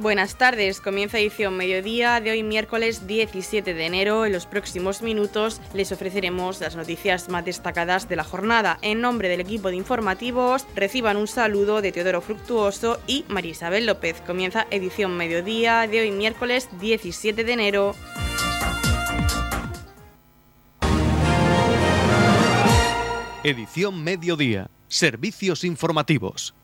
Buenas tardes, comienza edición mediodía de hoy miércoles 17 de enero. En los próximos minutos les ofreceremos las noticias más destacadas de la jornada. En nombre del equipo de informativos, reciban un saludo de Teodoro Fructuoso y María Isabel López. Comienza edición mediodía de hoy miércoles 17 de enero. Edición mediodía. Servicios informativos.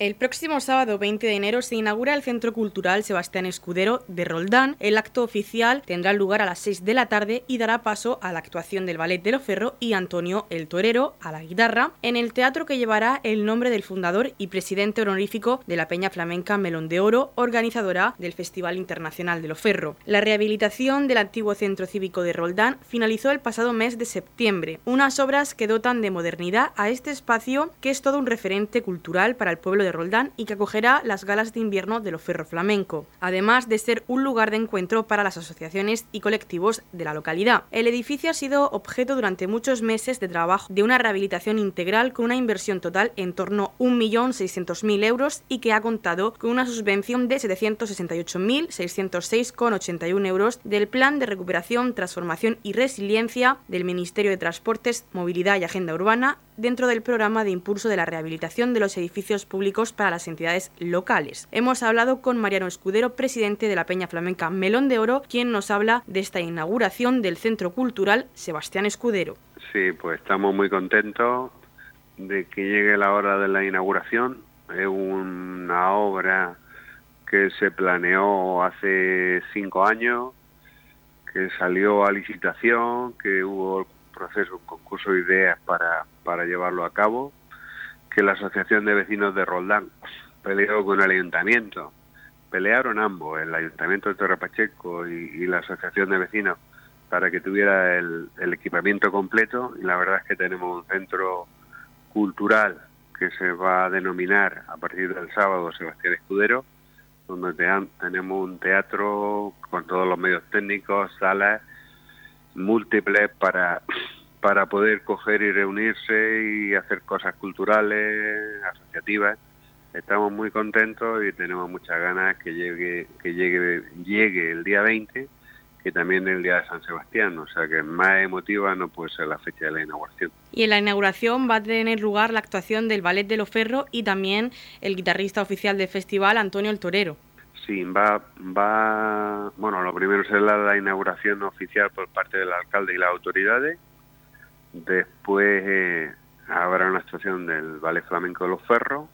El próximo sábado 20 de enero se inaugura el Centro Cultural Sebastián Escudero de Roldán. El acto oficial tendrá lugar a las 6 de la tarde y dará paso a la actuación del Ballet de los Ferro y Antonio el Torero a la guitarra en el teatro que llevará el nombre del fundador y presidente honorífico de la Peña Flamenca Melón de Oro, organizadora del Festival Internacional de los Ferro. La rehabilitación del antiguo Centro Cívico de Roldán finalizó el pasado mes de septiembre, unas obras que dotan de modernidad a este espacio que es todo un referente cultural para el pueblo de Roldán y que acogerá las galas de invierno de los Ferro Flamenco, además de ser un lugar de encuentro para las asociaciones y colectivos de la localidad. El edificio ha sido objeto durante muchos meses de trabajo de una rehabilitación integral con una inversión total en torno a 1.600.000 euros y que ha contado con una subvención de 768.606,81 euros del Plan de Recuperación, Transformación y Resiliencia del Ministerio de Transportes, Movilidad y Agenda Urbana dentro del programa de impulso de la rehabilitación de los edificios públicos para las entidades locales. Hemos hablado con Mariano Escudero, presidente de la Peña Flamenca Melón de Oro, quien nos habla de esta inauguración del Centro Cultural Sebastián Escudero. Sí, pues estamos muy contentos de que llegue la hora de la inauguración. Es una obra que se planeó hace cinco años, que salió a licitación, que hubo proceso, un concurso de ideas para, para llevarlo a cabo, que la Asociación de Vecinos de Roldán peleó con el ayuntamiento. Pelearon ambos, el ayuntamiento de Torre Pacheco y, la Asociación de Vecinos, para que tuviera el, equipamiento completo y la verdad es que tenemos un centro cultural que se va a denominar a partir del sábado Sebastián Escudero, donde tenemos un teatro con todos los medios técnicos, salas múltiples para, para poder coger y reunirse y hacer cosas culturales, asociativas. Estamos muy contentos y tenemos muchas ganas que llegue, que llegue, llegue el día 20, que también el día de San Sebastián, o sea que más emotiva no puede ser la fecha de la inauguración. Y en la inauguración va a tener lugar la actuación del Ballet de los Ferros y también el guitarrista oficial del festival, Antonio el Torero. Sí, va, va, bueno, lo primero será la inauguración oficial por parte del alcalde y las autoridades. Después eh, habrá una actuación del Ballet Flamenco de los Ferros,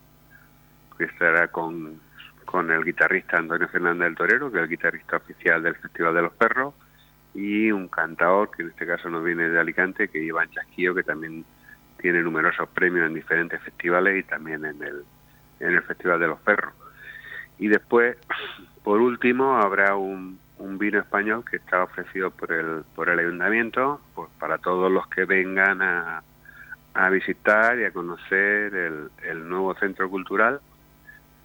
que estará con, con el guitarrista Antonio Fernández del Torero, que es el guitarrista oficial del Festival de los Ferros, y un cantador, que en este caso nos viene de Alicante, que Iván Chasquillo, que también tiene numerosos premios en diferentes festivales y también en el, en el Festival de los Ferros. Y después, por último, habrá un, vino español que está ofrecido por el, por el ayuntamiento pues para todos los que vengan a, a visitar y a conocer el, el nuevo centro cultural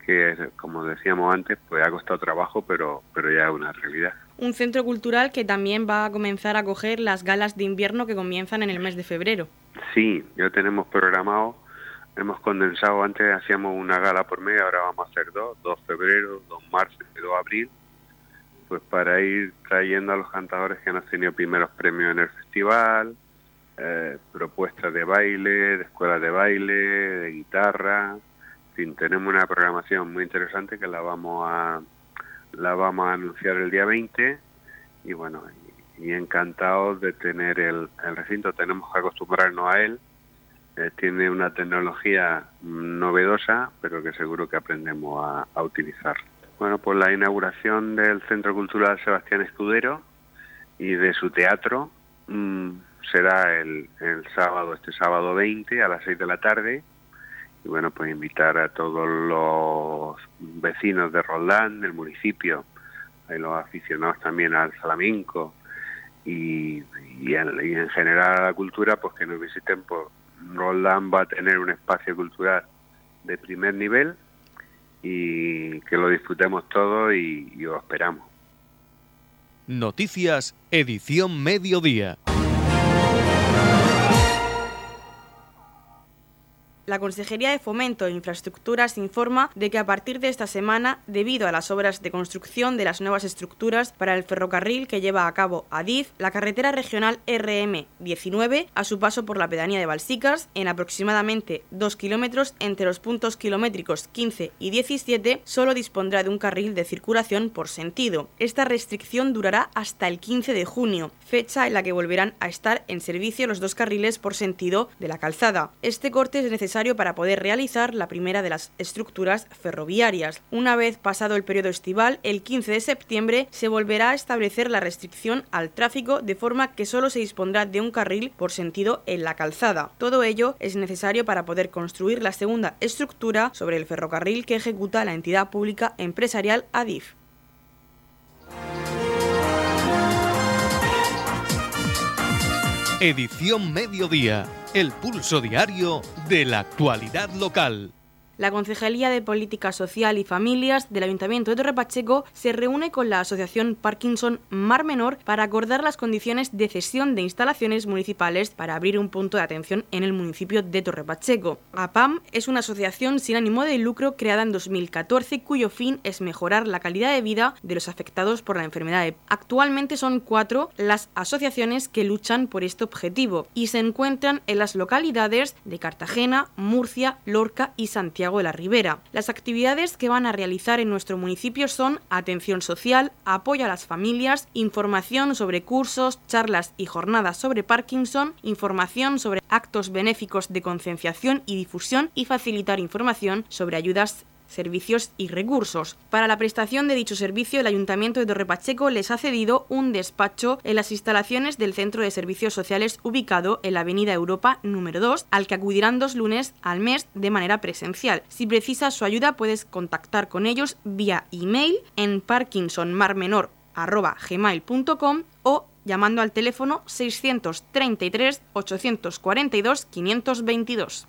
que como decíamos antes pues ha costado trabajo pero pero ya es una realidad. Un centro cultural que también va a comenzar a coger las galas de invierno que comienzan en el mes de febrero. Sí ya tenemos programado hemos condensado, antes hacíamos una gala por mes, ahora vamos a hacer dos, dos febrero, dos marzo y dos abril, pues para ir trayendo a los cantadores que han tenido primeros premios en el festival, eh, propuestas de baile, de escuelas de baile, de guitarra, en fin, tenemos una programación muy interesante que la vamos a la vamos a anunciar el día 20 y bueno, y, encantados de tener el, el recinto, tenemos que acostumbrarnos a él, tiene una tecnología novedosa, pero que seguro que aprendemos a, utilizar. Bueno, pues la inauguración del Centro Cultural Sebastián Escudero y de su teatro mm, será el, sábado, este sábado 20 a las 6 de la tarde. Y bueno, pues invitar a todos los vecinos de Roldán, del municipio, a los aficionados también al flamenco y, en, y en general a la cultura, pues que nos visiten por, Roland va a tener un espacio cultural de primer nivel y que lo disfrutemos todos y, y os esperamos. Noticias, edición mediodía. La Consejería de Fomento e Infraestructuras informa de que a partir de esta semana, debido a las obras de construcción de las nuevas estructuras para el ferrocarril que lleva a cabo Adif, la carretera regional RM19, a su paso por la pedanía de Balsicas, en aproximadamente 2 kilómetros entre los puntos kilométricos 15 y 17, solo dispondrá de un carril de circulación por sentido. Esta restricción durará hasta el 15 de junio, fecha en la que volverán a estar en servicio los dos carriles por sentido de la calzada. Este corte es necesario para poder realizar la primera de las estructuras ferroviarias. Una vez pasado el periodo estival, el 15 de septiembre se volverá a establecer la restricción al tráfico de forma que solo se dispondrá de un carril por sentido en la calzada. Todo ello es necesario para poder construir la segunda estructura sobre el ferrocarril que ejecuta la entidad pública empresarial ADIF. Edición Mediodía, el pulso diario de la actualidad local. La Concejalía de Política Social y Familias del Ayuntamiento de Torre Pacheco se reúne con la Asociación Parkinson Mar Menor para acordar las condiciones de cesión de instalaciones municipales para abrir un punto de atención en el municipio de Torre Pacheco. APAM es una asociación sin ánimo de lucro creada en 2014 cuyo fin es mejorar la calidad de vida de los afectados por la enfermedad. Actualmente son cuatro las asociaciones que luchan por este objetivo y se encuentran en las localidades de Cartagena, Murcia, Lorca y Santiago de la Ribera. Las actividades que van a realizar en nuestro municipio son atención social, apoyo a las familias, información sobre cursos, charlas y jornadas sobre Parkinson, información sobre actos benéficos de concienciación y difusión y facilitar información sobre ayudas servicios y recursos. Para la prestación de dicho servicio, el Ayuntamiento de Torrepacheco les ha cedido un despacho en las instalaciones del Centro de Servicios Sociales ubicado en la Avenida Europa número 2, al que acudirán dos lunes al mes de manera presencial. Si precisas su ayuda, puedes contactar con ellos vía email en parkinsonmarmenor.gmail.com o llamando al teléfono 633 842 522.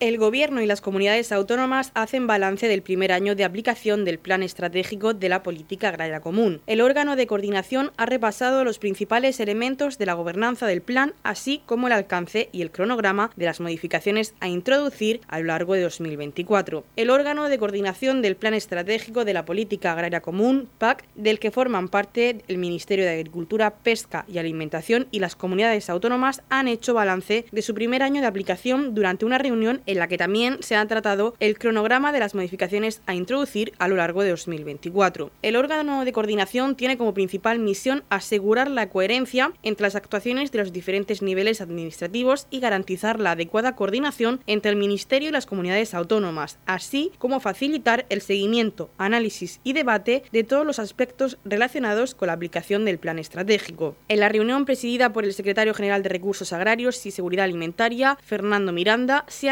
El Gobierno y las comunidades autónomas hacen balance del primer año de aplicación del Plan Estratégico de la Política Agraria Común. El órgano de coordinación ha repasado los principales elementos de la gobernanza del plan, así como el alcance y el cronograma de las modificaciones a introducir a lo largo de 2024. El órgano de coordinación del Plan Estratégico de la Política Agraria Común, PAC, del que forman parte el Ministerio de Agricultura, Pesca y Alimentación y las comunidades autónomas, han hecho balance de su primer año de aplicación durante una reunión en la que también se ha tratado el cronograma de las modificaciones a introducir a lo largo de 2024. El órgano de coordinación tiene como principal misión asegurar la coherencia entre las actuaciones de los diferentes niveles administrativos y garantizar la adecuada coordinación entre el Ministerio y las comunidades autónomas, así como facilitar el seguimiento, análisis y debate de todos los aspectos relacionados con la aplicación del plan estratégico. En la reunión presidida por el secretario general de Recursos Agrarios y Seguridad Alimentaria, Fernando Miranda, se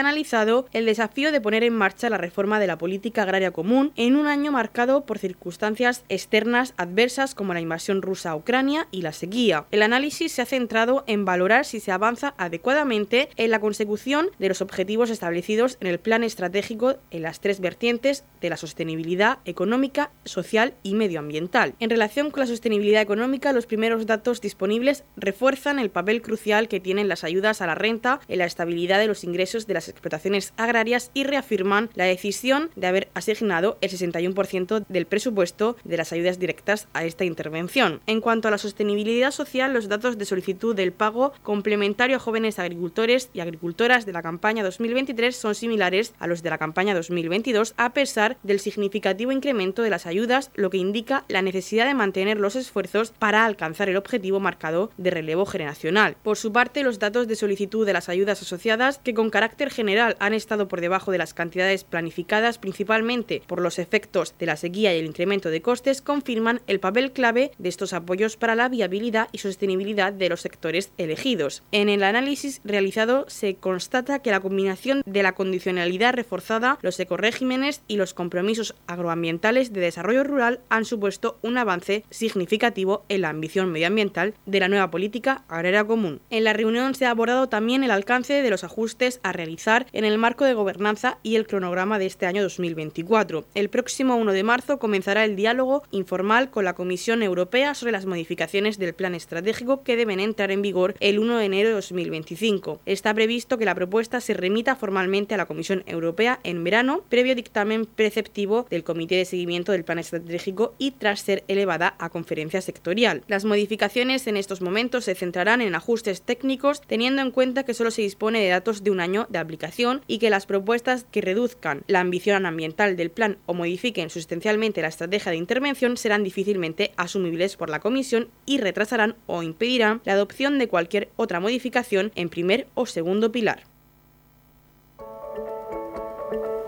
el desafío de poner en marcha la reforma de la política agraria común en un año marcado por circunstancias externas adversas como la invasión rusa a Ucrania y la sequía. El análisis se ha centrado en valorar si se avanza adecuadamente en la consecución de los objetivos establecidos en el plan estratégico en las tres vertientes de la sostenibilidad económica, social y medioambiental. En relación con la sostenibilidad económica, los primeros datos disponibles refuerzan el papel crucial que tienen las ayudas a la renta en la estabilidad de los ingresos de las explotaciones agrarias y reafirman la decisión de haber asignado el 61% del presupuesto de las ayudas directas a esta intervención. En cuanto a la sostenibilidad social, los datos de solicitud del pago complementario a jóvenes agricultores y agricultoras de la campaña 2023 son similares a los de la campaña 2022 a pesar del significativo incremento de las ayudas, lo que indica la necesidad de mantener los esfuerzos para alcanzar el objetivo marcado de relevo generacional. Por su parte, los datos de solicitud de las ayudas asociadas que con carácter general han estado por debajo de las cantidades planificadas, principalmente por los efectos de la sequía y el incremento de costes, confirman el papel clave de estos apoyos para la viabilidad y sostenibilidad de los sectores elegidos. En el análisis realizado se constata que la combinación de la condicionalidad reforzada, los ecoregímenes y los compromisos agroambientales de desarrollo rural han supuesto un avance significativo en la ambición medioambiental de la nueva política agraria común. En la reunión se ha abordado también el alcance de los ajustes a realizar en el marco de gobernanza y el cronograma de este año 2024. El próximo 1 de marzo comenzará el diálogo informal con la Comisión Europea sobre las modificaciones del plan estratégico que deben entrar en vigor el 1 de enero de 2025. Está previsto que la propuesta se remita formalmente a la Comisión Europea en verano, previo dictamen preceptivo del Comité de Seguimiento del Plan Estratégico y tras ser elevada a conferencia sectorial. Las modificaciones en estos momentos se centrarán en ajustes técnicos, teniendo en cuenta que solo se dispone de datos de un año de aplicación y que las propuestas que reduzcan la ambición ambiental del plan o modifiquen sustancialmente la estrategia de intervención serán difícilmente asumibles por la Comisión y retrasarán o impedirán la adopción de cualquier otra modificación en primer o segundo pilar.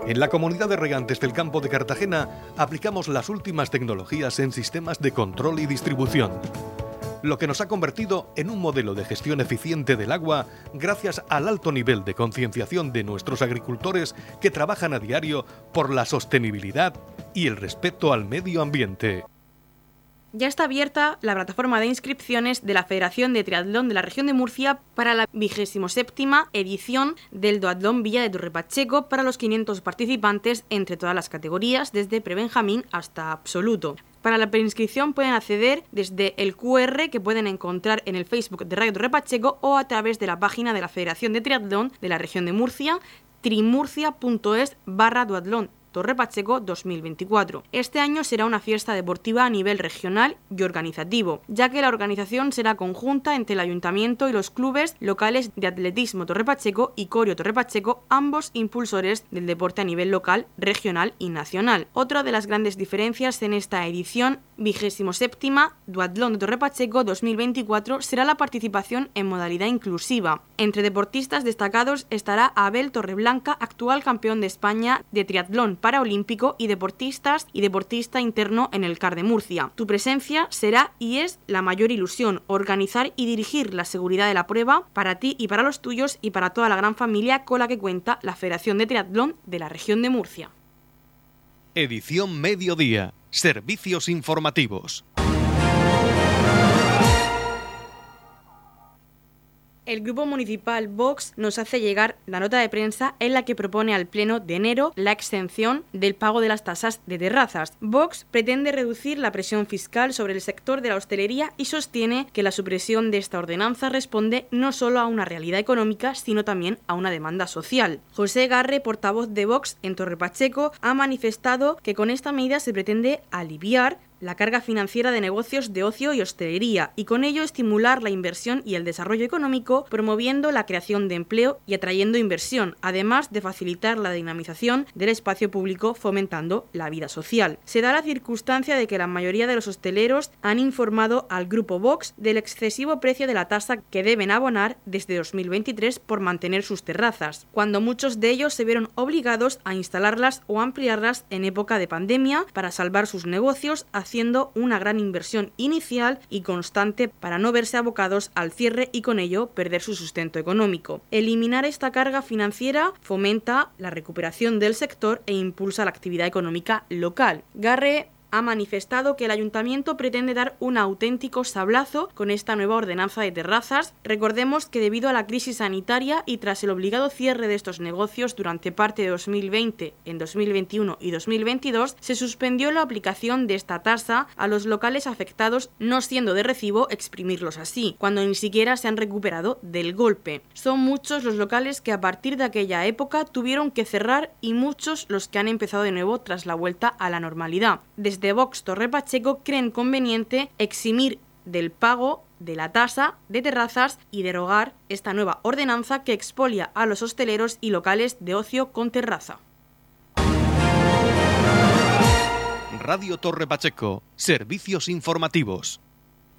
En la comunidad de regantes del campo de Cartagena aplicamos las últimas tecnologías en sistemas de control y distribución, lo que nos ha convertido en un modelo de gestión eficiente del agua gracias al alto nivel de concienciación de nuestros agricultores que trabajan a diario por la sostenibilidad y el respeto al medio ambiente. Ya está abierta la plataforma de inscripciones de la Federación de Triatlón de la región de Murcia para la 27 edición del Duatlón Villa de Torrepacheco para los 500 participantes entre todas las categorías, desde prebenjamín hasta absoluto. Para la preinscripción pueden acceder desde el QR que pueden encontrar en el Facebook de Radio Torrepacheco o a través de la página de la Federación de Triatlón de la región de Murcia, trimurcia.es barra duatlón Torre Pacheco 2024. Este año será una fiesta deportiva a nivel regional y organizativo, ya que la organización será conjunta entre el ayuntamiento y los clubes locales de atletismo Torre Pacheco y Corio Torre Pacheco, ambos impulsores del deporte a nivel local, regional y nacional. Otra de las grandes diferencias en esta edición vigésimo séptima Duatlón de Torre Pacheco 2024 será la participación en modalidad inclusiva. Entre deportistas destacados estará Abel Torreblanca, actual campeón de España de triatlón paraolímpico y deportistas y deportista interno en el CAR de Murcia. Tu presencia será y es la mayor ilusión, organizar y dirigir la seguridad de la prueba para ti y para los tuyos y para toda la gran familia con la que cuenta la Federación de Triatlón de la región de Murcia. Edición Mediodía. Servicios informativos. El Grupo Municipal Vox nos hace llegar la nota de prensa en la que propone al Pleno de enero la exención del pago de las tasas de terrazas. Vox pretende reducir la presión fiscal sobre el sector de la hostelería y sostiene que la supresión de esta ordenanza responde no solo a una realidad económica, sino también a una demanda social. José Garre, portavoz de Vox en Torre Pacheco, ha manifestado que con esta medida se pretende aliviar la carga financiera de negocios de ocio y hostelería y con ello estimular la inversión y el desarrollo económico, promoviendo la creación de empleo y atrayendo inversión, además de facilitar la dinamización del espacio público fomentando la vida social. Se da la circunstancia de que la mayoría de los hosteleros han informado al grupo Vox del excesivo precio de la tasa que deben abonar desde 2023 por mantener sus terrazas, cuando muchos de ellos se vieron obligados a instalarlas o ampliarlas en época de pandemia para salvar sus negocios haciendo una gran inversión inicial y constante para no verse abocados al cierre y con ello perder su sustento económico. Eliminar esta carga financiera fomenta la recuperación del sector e impulsa la actividad económica local. Garre ha manifestado que el ayuntamiento pretende dar un auténtico sablazo con esta nueva ordenanza de terrazas. Recordemos que debido a la crisis sanitaria y tras el obligado cierre de estos negocios durante parte de 2020, en 2021 y 2022, se suspendió la aplicación de esta tasa a los locales afectados, no siendo de recibo exprimirlos así, cuando ni siquiera se han recuperado del golpe. Son muchos los locales que a partir de aquella época tuvieron que cerrar y muchos los que han empezado de nuevo tras la vuelta a la normalidad. Desde de Vox Torre Pacheco creen conveniente eximir del pago de la tasa de terrazas y derogar esta nueva ordenanza que expolia a los hosteleros y locales de ocio con terraza. Radio Torre Pacheco, servicios informativos.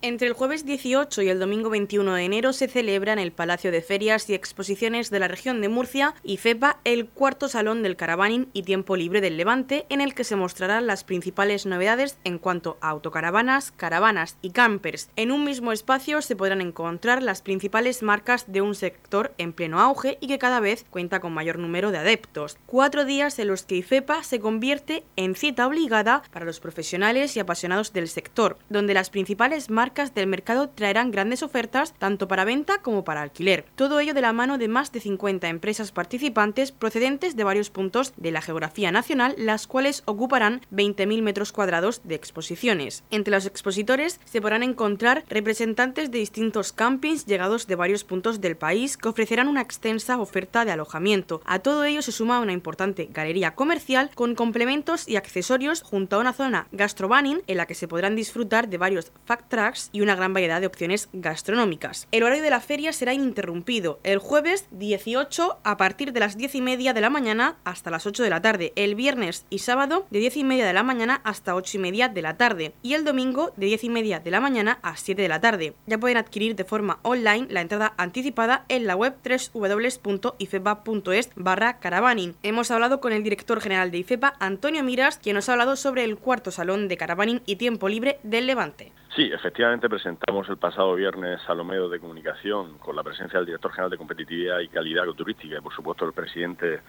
Entre el jueves 18 y el domingo 21 de enero se celebra en el Palacio de Ferias y Exposiciones de la región de Murcia y FEPA el cuarto Salón del Caravaning y Tiempo Libre del Levante, en el que se mostrarán las principales novedades en cuanto a autocaravanas, caravanas y campers. En un mismo espacio se podrán encontrar las principales marcas de un sector en pleno auge y que cada vez cuenta con mayor número de adeptos. Cuatro días en los que IFEPA se convierte en cita obligada para los profesionales y apasionados del sector, donde las principales marcas del mercado traerán grandes ofertas tanto para venta como para alquiler. Todo ello de la mano de más de 50 empresas participantes procedentes de varios puntos de la geografía nacional, las cuales ocuparán 20.000 metros cuadrados de exposiciones. Entre los expositores se podrán encontrar representantes de distintos campings llegados de varios puntos del país que ofrecerán una extensa oferta de alojamiento. A todo ello se suma una importante galería comercial con complementos y accesorios junto a una zona gastrobanning en la que se podrán disfrutar de varios fact tracks y una gran variedad de opciones gastronómicas. El horario de la feria será ininterrumpido el jueves 18 a partir de las 10 y media de la mañana hasta las 8 de la tarde, el viernes y sábado de 10 y media de la mañana hasta 8 y media de la tarde y el domingo de 10 y media de la mañana a 7 de la tarde. Ya pueden adquirir de forma online la entrada anticipada en la web www.ifepa.es barra caravaning. Hemos hablado con el director general de IFEPA, Antonio Miras, quien nos ha hablado sobre el cuarto salón de caravaning y tiempo libre del Levante. Sí, efectivamente presentamos el pasado viernes a los medios de comunicación con la presencia del director general de competitividad y calidad turística y por supuesto el presidente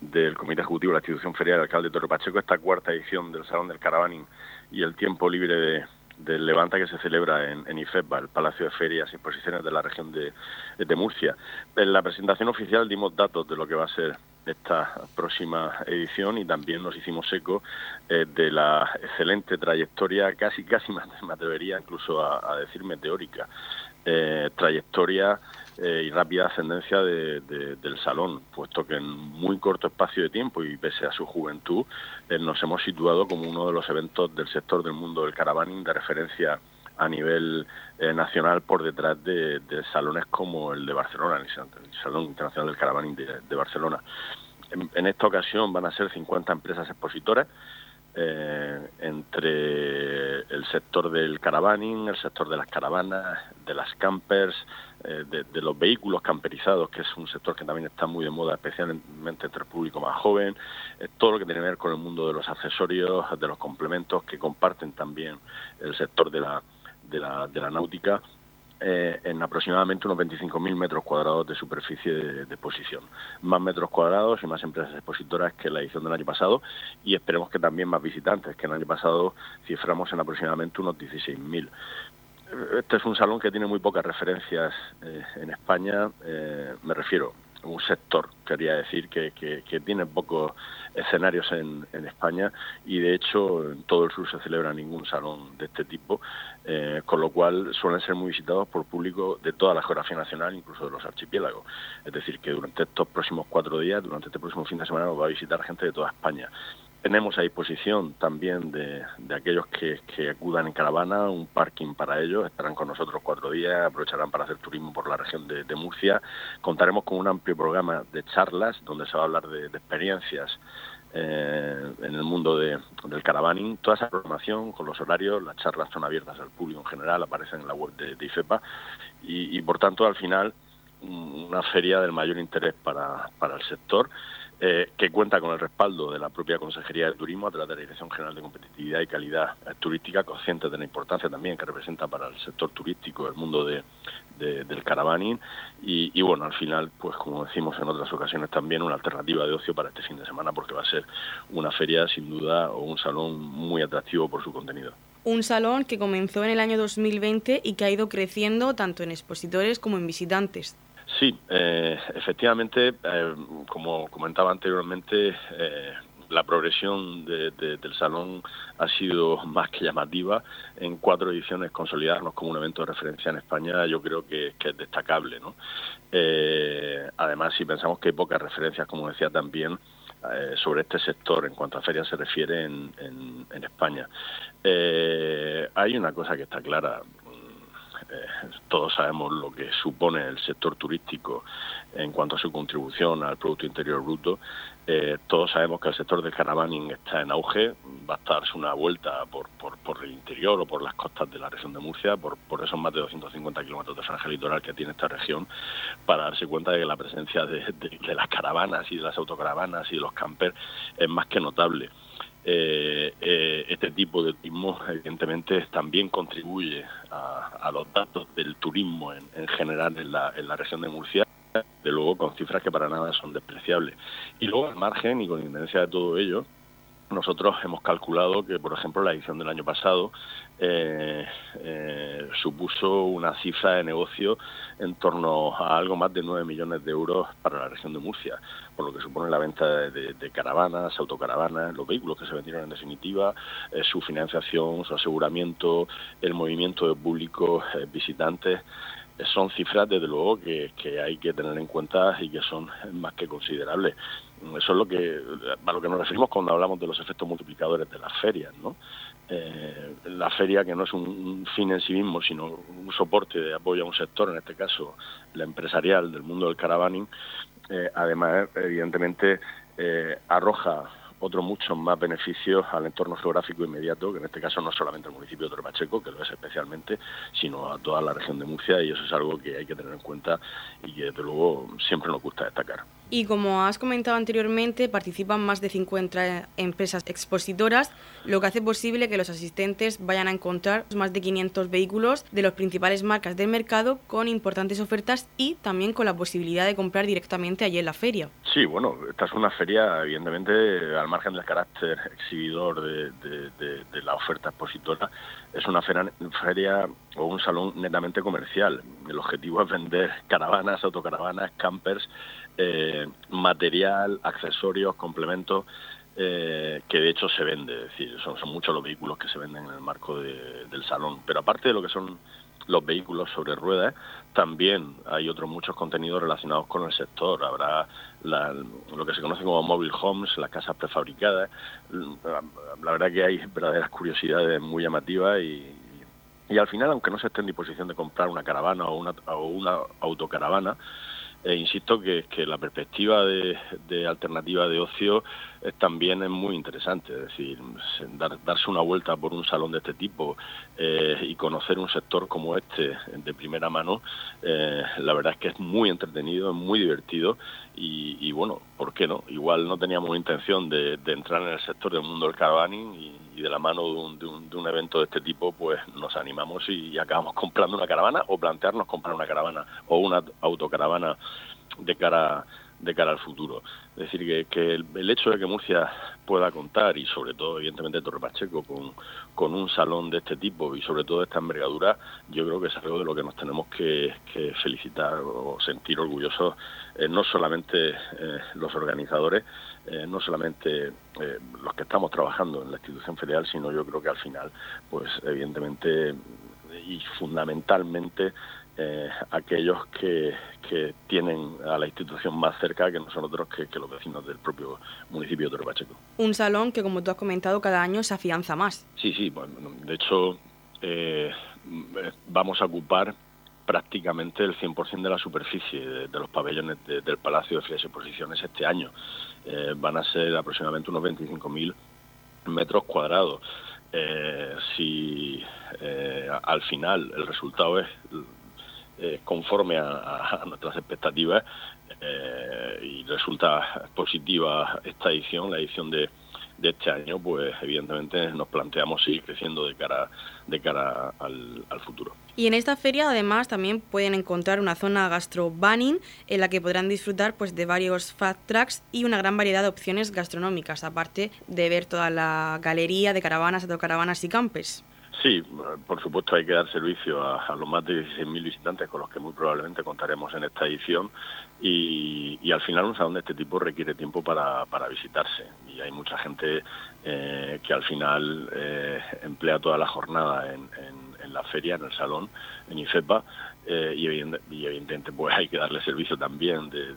del Comité Ejecutivo de la Institución Ferial, el alcalde Torre Pacheco, esta cuarta edición del Salón del Caravaning y el tiempo libre de, del Levanta que se celebra en, en el Palacio de Ferias y Exposiciones de la región de, de, Murcia. En la presentación oficial dimos datos de lo que va a ser esta próxima edición y también nos hicimos eco eh, de la excelente trayectoria, casi casi me atrevería incluso a, a decir meteórica, eh, trayectoria eh, y rápida ascendencia de, de, del salón, puesto que en muy corto espacio de tiempo y pese a su juventud, eh, nos hemos situado como uno de los eventos del sector del mundo del caravaning de referencia a nivel eh, nacional por detrás de, salones como el de Barcelona, el Salón Internacional del Caravaning de, de Barcelona. En, en, esta ocasión van a ser 50 empresas expositoras, eh, entre el sector del caravaning, el sector de las caravanas, de las campers, eh, de, los vehículos camperizados, que es un sector que también está muy de moda, especialmente entre el público más joven, eh, todo lo que tiene que ver con el mundo de los accesorios, de los complementos, que comparten también el sector de la, de la, de la náutica eh, en aproximadamente unos 25.000 metros cuadrados de superficie de, de, exposición. Más metros cuadrados y más empresas expositoras que la edición del año pasado y esperemos que también más visitantes, que el año pasado ciframos en aproximadamente unos 16.000. Este es un salón que tiene muy pocas referencias eh, en España, eh, me refiero un sector, quería decir, que, que, que tiene pocos escenarios en, en, España y de hecho en todo el sur se celebra ningún salón de este tipo, eh, con lo cual suelen ser muy visitados por público de toda la geografía nacional, incluso de los archipiélagos. Es decir, que durante estos próximos cuatro días, durante este próximo fin de semana, nos va a visitar gente de toda España. Tenemos a disposición también de, aquellos que, acudan en caravana un parking para ellos, estarán con nosotros cuatro días, aprovecharán para hacer turismo por la región de, Murcia. Contaremos con un amplio programa de charlas donde se va a hablar de, experiencias eh, en el mundo de, del caravaning. Toda esa programación con los horarios, las charlas son abiertas al público en general, aparecen en la web de, de IFEPA y, y por tanto al final una feria del mayor interés para, para el sector eh, que cuenta con el respaldo de la propia Consejería de Turismo a través de la Dirección General de Competitividad y Calidad Turística, consciente de la importancia también que representa para el sector turístico el mundo de, del caravaning y, y, bueno, al final, pues como decimos en otras ocasiones también, una alternativa de ocio para este fin de semana porque va a ser una feria sin duda o un salón muy atractivo por su contenido. Un salón que comenzó en el año 2020 y que ha ido creciendo tanto en expositores como en visitantes. Sí, eh, efectivamente, eh, como comentaba anteriormente, eh, la progresión de, de, del salón ha sido más que llamativa. En cuatro ediciones consolidarnos como un evento de referencia en España yo creo que, es destacable. ¿no? Eh, además, si pensamos que hay pocas referencias, como decía también, sobre este sector en cuanto a ferias se refiere en, en, en España. Eh, hay una cosa que está clara todos sabemos lo que supone el sector turístico en cuanto a su contribución al Producto Interior Bruto. Eh, todos sabemos que el sector del caravaning está en auge, va a darse una vuelta por, por, el interior o por las costas de la región de Murcia, por, por esos más de 250 kilómetros de franja litoral que tiene esta región, para darse cuenta de que la presencia de, las caravanas y de las autocaravanas y de los campers es más que notable. Eh, eh, este tipo de turismo evidentemente también contribuye a, los datos del turismo en, en general en la, en la región de Murcia de luego con cifras que para nada son despreciables. Y luego al margen y con independencia de todo ello, nosotros hemos calculado que, por ejemplo, la edición del año pasado eh, eh, supuso una cifra de negocio en torno a algo más de 9 millones de euros para la región de Murcia, por lo que supone la venta de, caravanas, autocaravanas, los vehículos que se vendieron en definitiva, eh, su financiación, su aseguramiento, el movimiento de públicos visitantes son cifras desde luego que, hay que tener en cuenta y que son más que considerables. Eso es lo que a lo que nos referimos cuando hablamos de los efectos multiplicadores de las ferias, ¿no? Eh, la feria que no es un, fin en sí mismo, sino un soporte de apoyo a un sector, en este caso la empresarial del mundo del caravaning, eh, además evidentemente eh, arroja otros muchos más beneficios al entorno geográfico inmediato, que en este caso no solamente al municipio de Torrepacheco, que lo es especialmente, sino a toda la región de Murcia, y eso es algo que hay que tener en cuenta y que desde luego siempre nos gusta destacar. Y como has comentado anteriormente, participan más de 50 empresas expositoras, lo que hace posible que los asistentes vayan a encontrar más de 500 vehículos de las principales marcas del mercado con importantes ofertas y también con la posibilidad de comprar directamente allí en la feria. Sí, bueno, esta es una feria, evidentemente, al margen del carácter exhibidor de, la oferta expositora, es una feria, o un salón netamente comercial. El objetivo es vender caravanas, autocaravanas, campers, eh, material, accesorios, complementos, eh, que de hecho se vende, es decir, son, muchos los vehículos que se venden en el marco del salón. Pero aparte de lo que son los vehículos sobre ruedas, también hay otros muchos contenidos relacionados con el sector. Habrá lo que se conoce como mobile homes, las casas prefabricadas. La verdad que hay verdaderas curiosidades muy llamativas y, y al final, aunque no se esté en disposición de comprar una caravana o una, o una autocaravana, e insisto que, la perspectiva de, de, alternativa de ocio también es muy interesante, es decir, darse una vuelta por un salón de este tipo eh, y conocer un sector como este de primera mano, eh, la verdad es que es muy entretenido, es muy divertido y, bueno, ¿por qué no? Igual no teníamos intención de, entrar en el sector del mundo del caravaning y, de la mano de un, de un, evento de este tipo, pues nos animamos y acabamos comprando una caravana o plantearnos comprar una caravana o una autocaravana de cara de cara al futuro. Es decir, que, que el, hecho de que Murcia pueda contar, y sobre todo, evidentemente, Torre Pacheco, con, con un salón de este tipo y sobre todo de esta envergadura, yo creo que es algo de lo que nos tenemos que, felicitar o sentir orgullosos, eh, no solamente eh, los organizadores, eh, no solamente los que estamos trabajando en la institución federal, sino yo creo que al final, pues evidentemente y fundamentalmente eh, aquellos que, que, tienen a la institución más cerca que nosotros que, que los vecinos del propio municipio de Torrepacheco. Un salón que, como tú has comentado, cada año se afianza más. Sí, sí, bueno, de hecho eh, vamos a ocupar prácticamente el 100% de la superficie de, los pabellones del Palacio de Frías Exposiciones este año. Eh, van a ser aproximadamente unos 25.000 metros cuadrados. si al final el resultado es eh, conforme a, nuestras expectativas eh, y resulta positiva esta edición, la edición de, este año, pues evidentemente nos planteamos seguir creciendo de cara, de cara al, futuro. Y en esta feria además también pueden encontrar una zona gastro banning en la que podrán disfrutar pues de varios fat tracks y una gran variedad de opciones gastronómicas, aparte de ver toda la galería de caravanas, autocaravanas y campes. Sí, por supuesto hay que dar servicio a, los más de 16.000 visitantes con los que muy probablemente contaremos en esta edición y, al final un salón de este tipo requiere tiempo para, para visitarse y hay mucha gente eh, que al final eh, emplea toda la jornada en, la feria, en el salón, en IFEPA eh, y, evidentemente pues hay que darle servicio también de,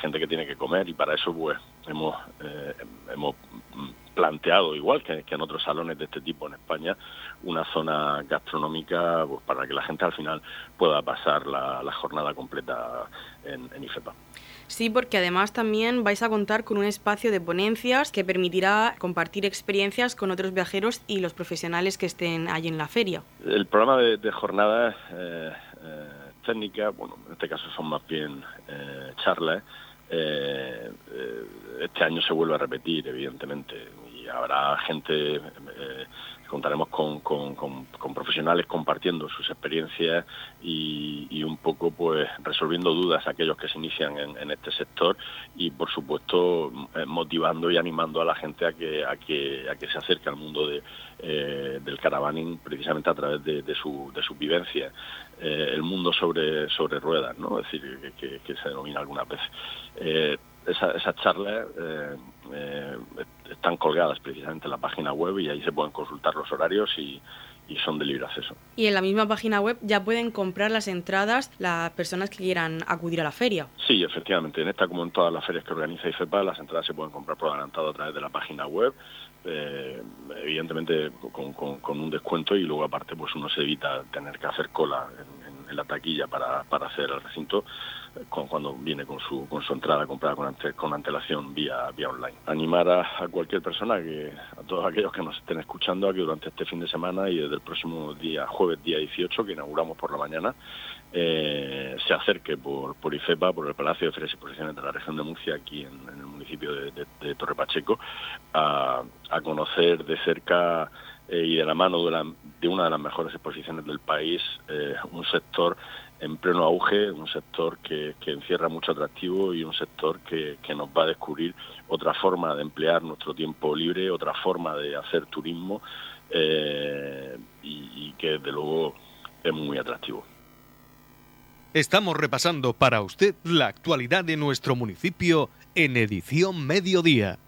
gente que tiene que comer y para eso pues hemos hemos planteado, igual que, en otros salones de este tipo en España, una zona gastronómica pues, para que la gente al final pueda pasar la, jornada completa en, en IFEPA. Sí, porque además también vais a contar con un espacio de ponencias que permitirá compartir experiencias con otros viajeros y los profesionales que estén allí en la feria. El programa de, jornadas eh, eh, técnicas, bueno, en este caso son más bien eh, charlas, eh, este año se vuelve a repetir, evidentemente, habrá gente contaremos con, profesionales compartiendo sus experiencias y, un poco pues resolviendo dudas a aquellos que se inician en, este sector y por supuesto eh, motivando y animando a la gente a que a que a que se acerque al mundo de, eh, del caravaning precisamente a través de, su de su vivencia eh, el mundo sobre sobre ruedas no es decir que, se denomina algunas veces esas charlas están colgadas precisamente en la página web y ahí se pueden consultar los horarios y, son de libre acceso. Y en la misma página web ya pueden comprar las entradas las personas que quieran acudir a la feria. Sí, efectivamente. En esta, como en todas las ferias que organiza IFEPA, las entradas se pueden comprar por adelantado a través de la página web. Eh, evidentemente con, un descuento y luego aparte pues uno se evita tener que hacer cola en, la taquilla para, para hacer el recinto cuando viene con su, con su entrada comprada con, con antelación vía, vía online. Animar a, cualquier persona, que a todos aquellos que nos estén escuchando, a que durante este fin de semana y desde el próximo día, jueves día 18, que inauguramos por la mañana, eh, se acerque por, por IFEPA, por el Palacio de Ferias y Exposiciones de la región de Murcia, aquí en, el municipio de, Torre Pacheco, a, a, conocer de cerca eh, y de la mano de, de, una de las mejores exposiciones del país eh, un sector en pleno auge, un sector que, encierra mucho atractivo y un sector que, nos va a descubrir otra forma de emplear nuestro tiempo libre, otra forma de hacer turismo eh, y que desde luego es muy atractivo. Estamos repasando para usted la actualidad de nuestro municipio en edición mediodía.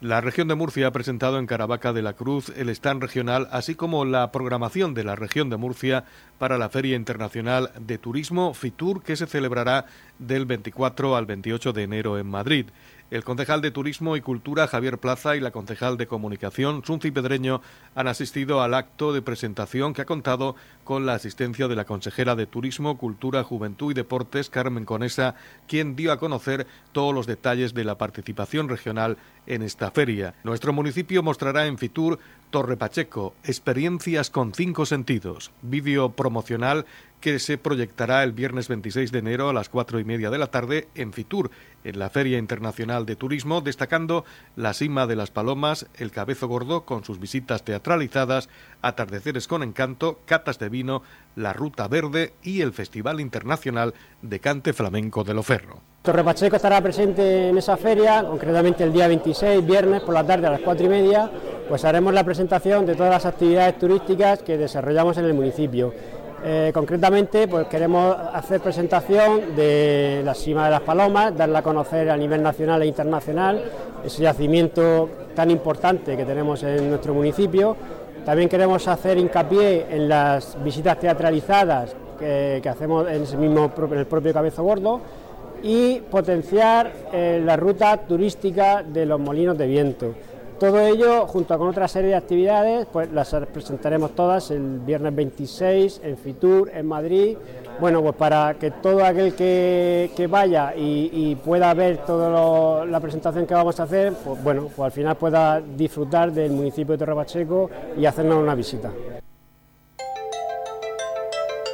La región de Murcia ha presentado en Caravaca de la Cruz el stand regional, así como la programación de la región de Murcia para la Feria Internacional de Turismo FITUR, que se celebrará del 24 al 28 de enero en Madrid. El concejal de Turismo y Cultura, Javier Plaza, y la concejal de Comunicación, Sunci Pedreño, han asistido al acto de presentación que ha contado con la asistencia de la consejera de Turismo, Cultura, Juventud y Deportes, Carmen Conesa, quien dio a conocer todos los detalles de la participación regional en esta feria. Nuestro municipio mostrará en Fitur Torre Pacheco, experiencias con cinco sentidos, vídeo promocional que se proyectará el viernes 26 de enero a las cuatro y media de la tarde en Fitur, en la Feria Internacional de Turismo, destacando la cima de las palomas, el cabezo gordo con sus visitas teatralizadas, atardeceres con encanto, catas de vino, la ruta verde y el Festival Internacional de Cante Flamenco de Loferro. Torre Pacheco estará presente en esa feria, concretamente el día 26, viernes por la tarde a las cuatro y media, pues haremos la presentación de todas las actividades turísticas que desarrollamos en el municipio eh, concretamente, pues queremos hacer presentación de la cima de las palomas, darla a conocer a nivel nacional e internacional, ese yacimiento tan importante que tenemos en nuestro municipio. También queremos hacer hincapié en las visitas teatralizadas que, hacemos en, el propio Cabezo Gordo y potenciar eh, la ruta turística de los molinos de viento. Todo ello, junto con otra serie de actividades, pues las presentaremos todas el viernes 26 en Fitur, en Madrid. Bueno, pues para que todo aquel que, vaya y, pueda ver toda la presentación que vamos a hacer, pues bueno, pues al final pueda disfrutar del municipio de Torre Pacheco y hacernos una visita.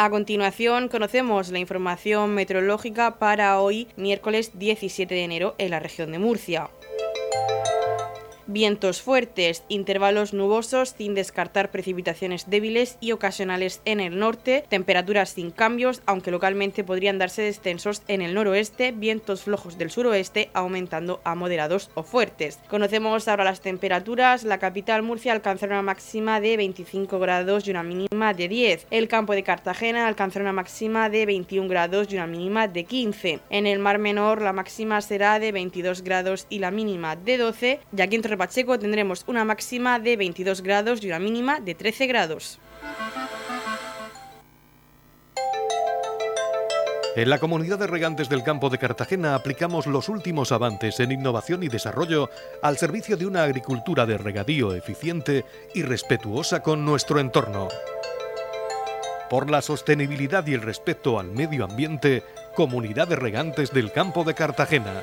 A continuación conocemos la información meteorológica para hoy, miércoles 17 de enero, en la región de Murcia. Vientos fuertes, intervalos nubosos sin descartar precipitaciones débiles y ocasionales en el norte, temperaturas sin cambios, aunque localmente podrían darse descensos en el noroeste, vientos flojos del suroeste aumentando a moderados o fuertes. Conocemos ahora las temperaturas, la capital Murcia alcanzará una máxima de 25 grados y una mínima de 10. El campo de Cartagena alcanzará una máxima de 21 grados y una mínima de 15. En el Mar Menor la máxima será de 22 grados y la mínima de 12, y aquí en Pacheco tendremos una máxima de 22 grados y una mínima de 13 grados. En la comunidad de regantes del campo de Cartagena aplicamos los últimos avances en innovación y desarrollo al servicio de una agricultura de regadío eficiente y respetuosa con nuestro entorno. Por la sostenibilidad y el respeto al medio ambiente, Comunidad de Regantes del Campo de Cartagena.